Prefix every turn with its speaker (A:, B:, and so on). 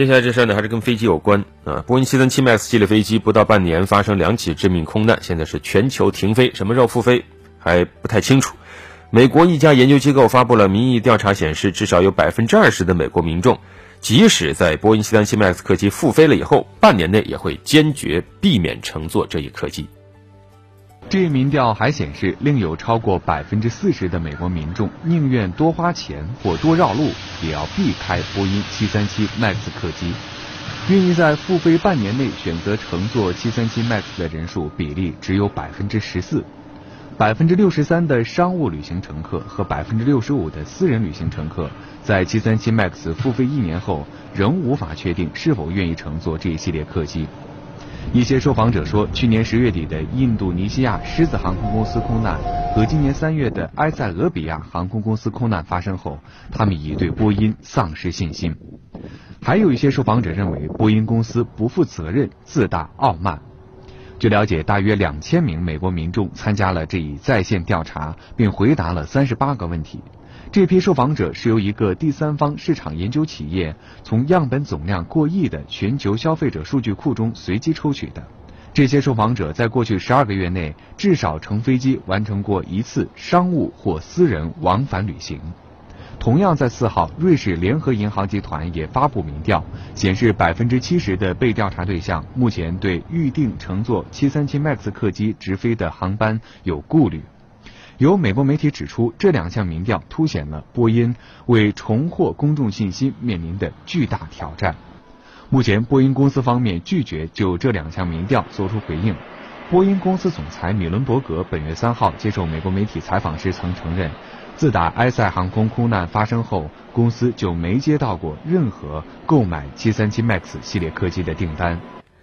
A: 接下来这事儿呢，还是跟飞机有关啊。波音737 MAX 系列飞机不到半年发生两起致命空难，现在是全球停飞，什么时候复飞还不太清楚。美国一家研究机构发布了民意调查，显示至少有百分之二十的美国民众，即使在波音737 MAX 客机复飞了以后，半年内也会坚决避免乘坐这一客机。
B: 这一民调还显示，另有超过百分之四十的美国民众宁愿多花钱或多绕路，也要避开波音737 MAX 客机。愿意在复飞半年内选择乘坐737 MAX 的人数比例只有百分之十四。百分之六十三的商务旅行乘客和百分之六十五的私人旅行乘客，在737 MAX 复飞一年后，仍无法确定是否愿意乘坐这一系列客机。一些受访者说，去年十月底的印度尼西亚狮子航空公司空难和今年三月的埃塞俄比亚航空公司空难发生后，他们已对波音丧失信心。还有一些受访者认为，波音公司不负责任、自大傲慢。据了解，大约两千名美国民众参加了这一在线调查，并回答了三十八个问题。这批受访者是由一个第三方市场研究企业从样本总量过亿的全球消费者数据库中随机抽取的。这些受访者在过去十二个月内至少乘飞机完成过一次商务或私人往返旅行。同样在四号，瑞士联合银行集团也发布民调，显示百分之七十的被调查对象目前对预定乘坐737 MAX 客机直飞的航班有顾虑。有美国媒体指出，这两项民调凸显了波音为重获公众信心面临的巨大挑战。目前，波音公司方面拒绝就这两项民调作出回应。波音公司总裁米伦伯格本月三号接受美国媒体采访时曾承认，自打埃塞航空空难发生后，公司就没接到过任何购买737 MAX 系列客机的订单。